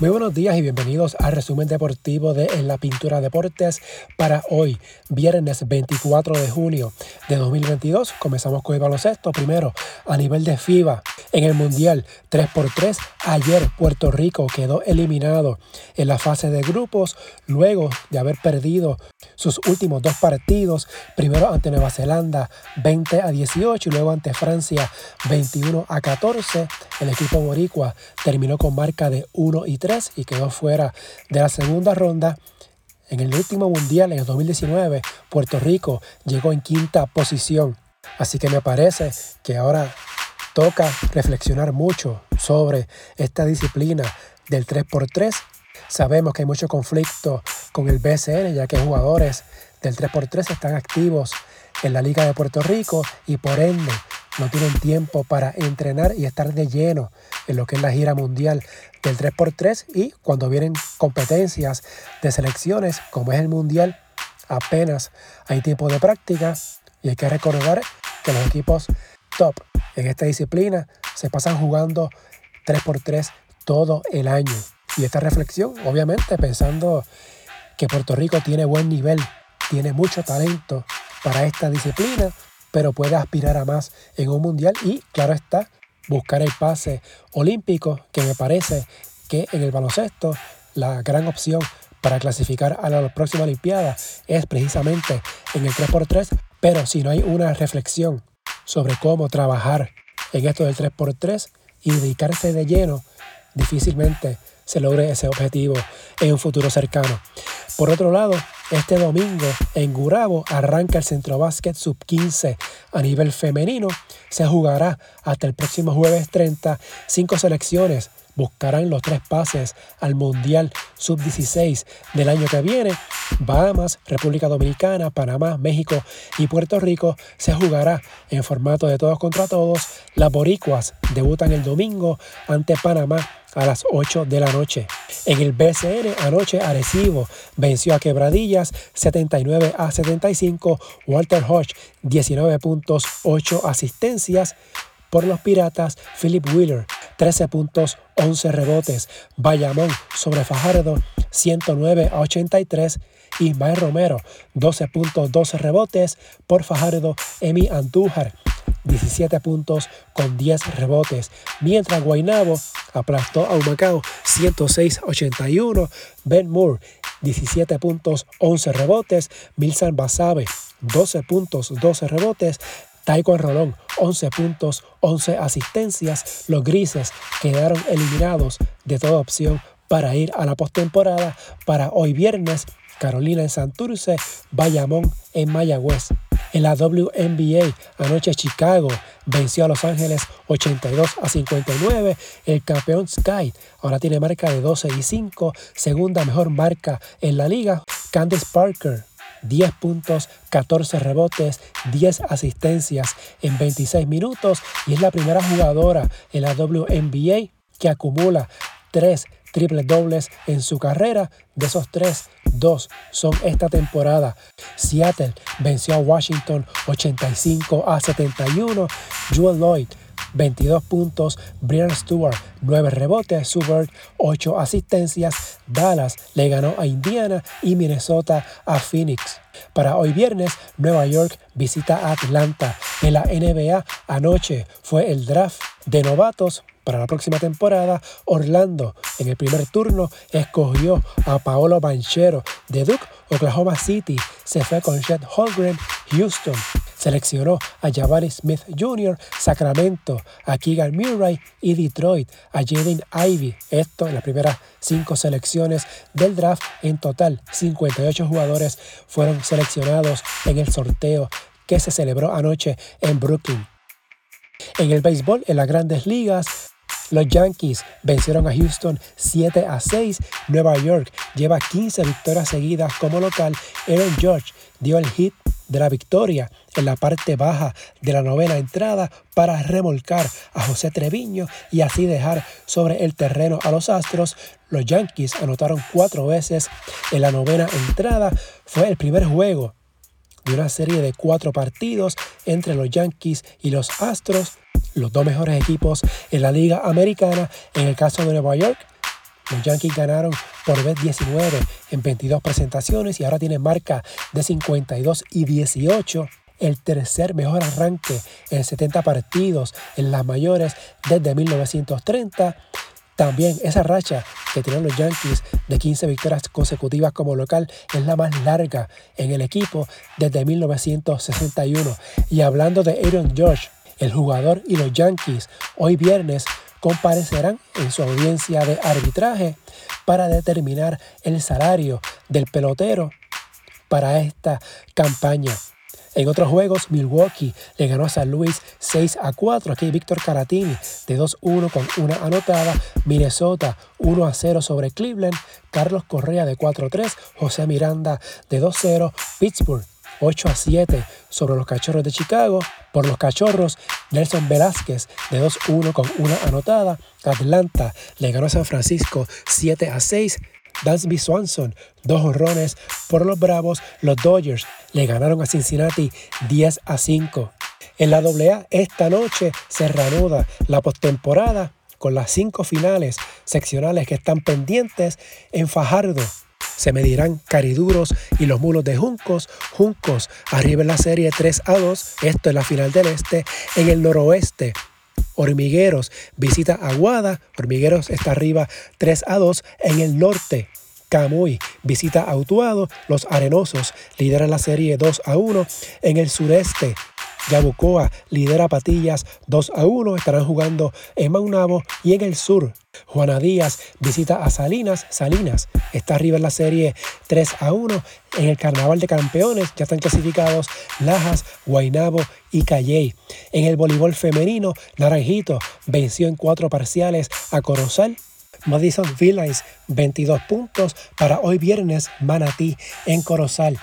Muy buenos días y bienvenidos al resumen deportivo de En la Pintura Deportes para hoy, viernes 24 de junio de 2022. Comenzamos con el baloncesto. Primero, a nivel de FIBA, en el Mundial 3x3, ayer Puerto Rico quedó eliminado en la fase de grupos luego de haber perdido sus últimos dos partidos, primero ante Nueva Zelanda 20 a 18 y luego ante Francia 21 a 14. El equipo boricua terminó con marca de 1 y 3 y quedó fuera de la segunda ronda. En el último mundial, en el 2019, Puerto Rico llegó en quinta posición. Así que me parece que ahora toca reflexionar mucho sobre esta disciplina del 3x3. Sabemos que hay mucho conflicto con el BCN, ya que jugadores del 3x3 están activos en la Liga de Puerto Rico y por ende no tienen tiempo para entrenar y estar de lleno en lo que es la gira mundial del 3x3 y cuando vienen competencias de selecciones como es el mundial apenas hay tiempo de práctica y hay que recordar que los equipos en esta disciplina se pasan jugando 3x3 todo el año. Y esta reflexión, obviamente, pensando que Puerto Rico tiene buen nivel, tiene mucho talento para esta disciplina, pero puede aspirar a más en un mundial y, claro está, buscar el pase olímpico, que me parece que en el baloncesto la gran opción para clasificar a la próxima Olimpiada es precisamente en el 3x3, pero si no hay una reflexión sobre cómo trabajar en esto del 3x3 y dedicarse de lleno, difícilmente se logre ese objetivo en un futuro cercano. Por otro lado, este domingo en Gurabo arranca el Centro Básquet Sub-15 a nivel femenino. Se jugará hasta el próximo jueves 30. Cinco selecciones buscarán los tres pases al Mundial Sub-16 del año que viene. Bahamas, República Dominicana, Panamá, México y Puerto Rico se jugará en formato de todos contra todos. Las boricuas debutan el domingo ante Panamá a las 8 de la noche. En el BCN anoche Arecibo venció a Quebradillas 79 a 75, Walter Hodge 19 puntos, 8 asistencias por los Piratas, Philip Wheeler 13 puntos, 11 rebotes, Bayamón sobre Fajardo 109 a 83, Ismael Romero 12 puntos, 12 rebotes por Fajardo, Emi Andújar 17 puntos con 10 rebotes, mientras Guaynabo aplastó a Humacao 106-81, Ben Moore 17 puntos, 11 rebotes, Milsan Basabe 12 puntos, 12 rebotes, Taiko Rolón 11 puntos, 11 asistencias. Los grises quedaron eliminados de toda opción para ir a la postemporada para hoy viernes. Carolina en Santurce, Bayamón en Mayagüez. En la WNBA, anoche Chicago venció a Los Ángeles 82 a 59. El campeón Sky ahora tiene marca de 12 y 5, segunda mejor marca en la liga. Candice Parker 10 puntos, 14 rebotes, 10 asistencias en 26 minutos y es la primera jugadora en la WNBA que acumula 3 triple dobles en su carrera. De esos tres, dos son esta temporada. Seattle venció a Washington 85 a 71. Joel Lloyd 22 puntos, Brian Stewart 9 rebotes, Subert 8 asistencias, Dallas le ganó a Indiana y Minnesota a Phoenix. Para hoy viernes, Nueva York visita a Atlanta. En la NBA anoche fue el draft de novatos para la próxima temporada, Orlando en el primer turno escogió a Paolo Banchero de Duke, Oklahoma City. Se fue con Chet Holgren, Houston. Seleccionó a Jabari Smith Jr., Sacramento, a Keegan Murray y Detroit, a Jaden Ivy. Esto en las primeras cinco selecciones del draft. En total, 58 jugadores fueron seleccionados en el sorteo que se celebró anoche en Brooklyn. En el béisbol, en las grandes ligas, los Yankees vencieron a Houston 7 a 6. Nueva York lleva 15 victorias seguidas como local. Aaron George dio el hit de la victoria en la parte baja de la novena entrada para remolcar a José Treviño y así dejar sobre el terreno a los Astros. Los Yankees anotaron cuatro veces en la novena entrada. Fue el primer juego de una serie de cuatro partidos entre los Yankees y los Astros los dos mejores equipos en la liga americana. En el caso de Nueva York, Los Yankees ganaron por vez 19 en 22 presentaciones y ahora tienen marca de 52 y 18 el tercer mejor arranque en 70 partidos en las mayores desde 1930. También esa racha que tienen los Yankees de 15 victorias consecutivas como local es la más larga en el equipo desde 1961. Y hablando de Aaron George, el jugador y los Yankees hoy viernes comparecerán en su audiencia de arbitraje para determinar el salario del pelotero para esta campaña. En otros juegos, Milwaukee le ganó a San Luis 6 a 4. Aquí Víctor Caratini de 2-1 con una anotada. Minnesota 1 a 0 sobre Cleveland. Carlos Correa de 4-3. José Miranda de 2-0. Pittsburgh 8 a 7 sobre los Cachorros de Chicago. Por los Cachorros, Nelson Velázquez de 2-1 con una anotada. Atlanta le ganó a San Francisco 7 a 6. Dansby Swanson, dos honrones por los Bravos. Los Dodgers le ganaron a Cincinnati 10 a 5. En la AA esta noche se reanuda la postemporada con las cinco finales seccionales que están pendientes en Fajardo. Se medirán Cariduros y los mulos de Juncos. Juncos arriba en la serie 3 a 2. Esto es la final del este. En el noroeste, Hormigueros visita Aguada. Hormigueros está arriba 3 a 2. En el norte, Camuy visita Autuado. Los Arenosos lideran la serie 2 a 1. En el sureste, Yabucoa lidera Patillas 2 a 1. Estarán jugando en Maunabo y en el sur. Juana Díaz visita a Salinas. Salinas está arriba en la serie 3 a 1. En el Carnaval de Campeones ya están clasificados Lajas, Guainabo y Calley. En el voleibol femenino, Naranjito venció en cuatro parciales a Corozal. Madison Villains 22 puntos para hoy viernes Manatí en Corozal.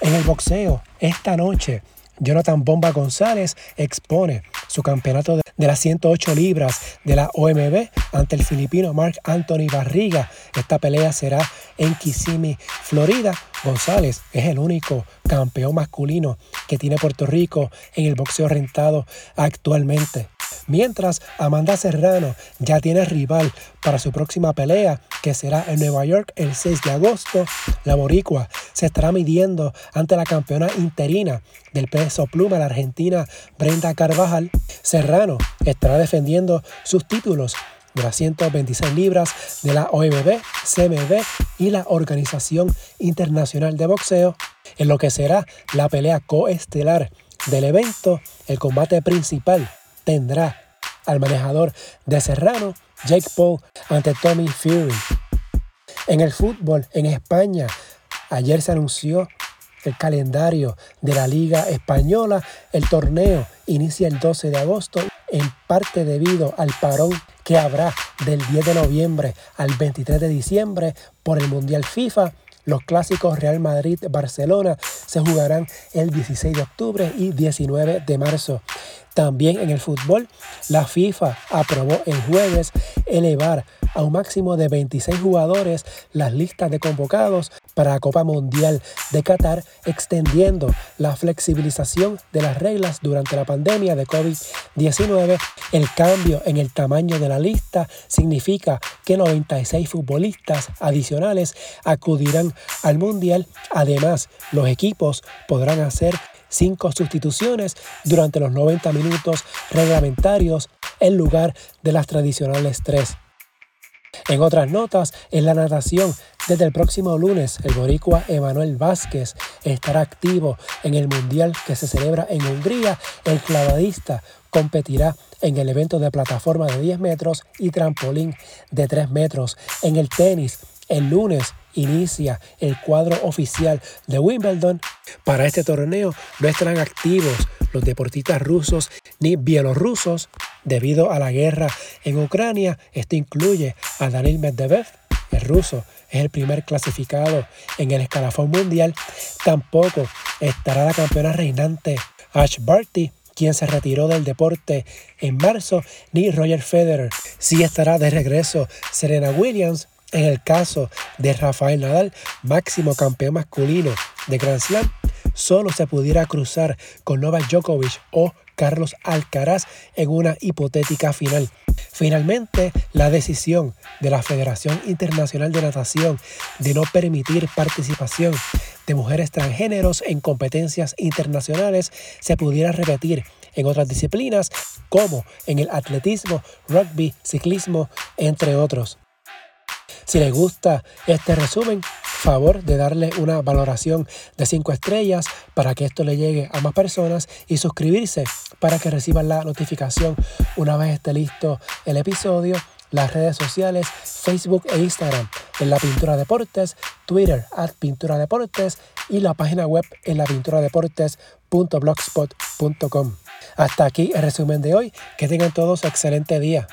En el boxeo, esta noche, Jonathan Bomba González expone su campeonato de, las 108 libras de la OMB ante el filipino Mark Anthony Barriga. Esta pelea será en Kissimmee, Florida. González es el único campeón masculino que tiene Puerto Rico en el boxeo rentado actualmente. Mientras Amanda Serrano ya tiene rival para su próxima pelea, que será en Nueva York el 6 de agosto, la boricua se estará midiendo ante la campeona interina del peso pluma, la argentina Brenda Carvajal. Serrano estará defendiendo sus títulos de las 126 libras de la OMB, CMB y la Organización Internacional de Boxeo, en lo que será la pelea coestelar del evento, el combate principal tendrá al manejador de Serrano, Jake Paul, ante Tommy Fury. En el fútbol, en España, ayer se anunció el calendario de la Liga Española. El torneo inicia el 12 de agosto, en parte debido al parón que habrá del 10 de noviembre al 23 de diciembre por el Mundial FIFA. Los clásicos Real Madrid-Barcelona se jugarán el 16 de octubre y 19 de marzo. También en el fútbol, la FIFA aprobó el jueves elevar a un máximo de 26 jugadores las listas de convocados para la Copa Mundial de Qatar, extendiendo la flexibilización de las reglas durante la pandemia de COVID-19. El cambio en el tamaño de la lista significa que 96 futbolistas adicionales acudirán al Mundial. Además, los equipos podrán hacer cinco sustituciones durante los 90 minutos reglamentarios en lugar de las tradicionales tres. En otras notas, en la natación, desde el próximo lunes, el boricua Emanuel Vázquez estará activo en el Mundial que se celebra en Hungría. El clavadista competirá en el evento de plataforma de 10 metros y trampolín de 3 metros. En el tenis, el lunes inicia el cuadro oficial de Wimbledon. Para este torneo no estarán activos los deportistas rusos ni bielorrusos debido a la guerra en Ucrania. Esto incluye a Daniel Medvedev, el ruso, es el primer clasificado en el escalafón mundial. Tampoco estará la campeona reinante Ash Barty, quien se retiró del deporte en marzo, ni Roger Federer. Sí estará de regreso Serena Williams, en el caso de Rafael Nadal, máximo campeón masculino de Grand Slam, solo se pudiera cruzar con Novak Djokovic o Carlos Alcaraz en una hipotética final. Finalmente, la decisión de la Federación Internacional de Natación de no permitir participación de mujeres transgéneros en competencias internacionales se pudiera repetir en otras disciplinas como en el atletismo, rugby, ciclismo, entre otros. Si les gusta este resumen, favor de darle una valoración de 5 estrellas para que esto le llegue a más personas y suscribirse para que reciban la notificación una vez esté listo el episodio las redes sociales Facebook e Instagram en La Pintura Deportes, Twitter at Pintura Deportes y la página web en lapinturadeportes.blogspot.com. Hasta aquí el resumen de hoy. Que tengan todos excelente día.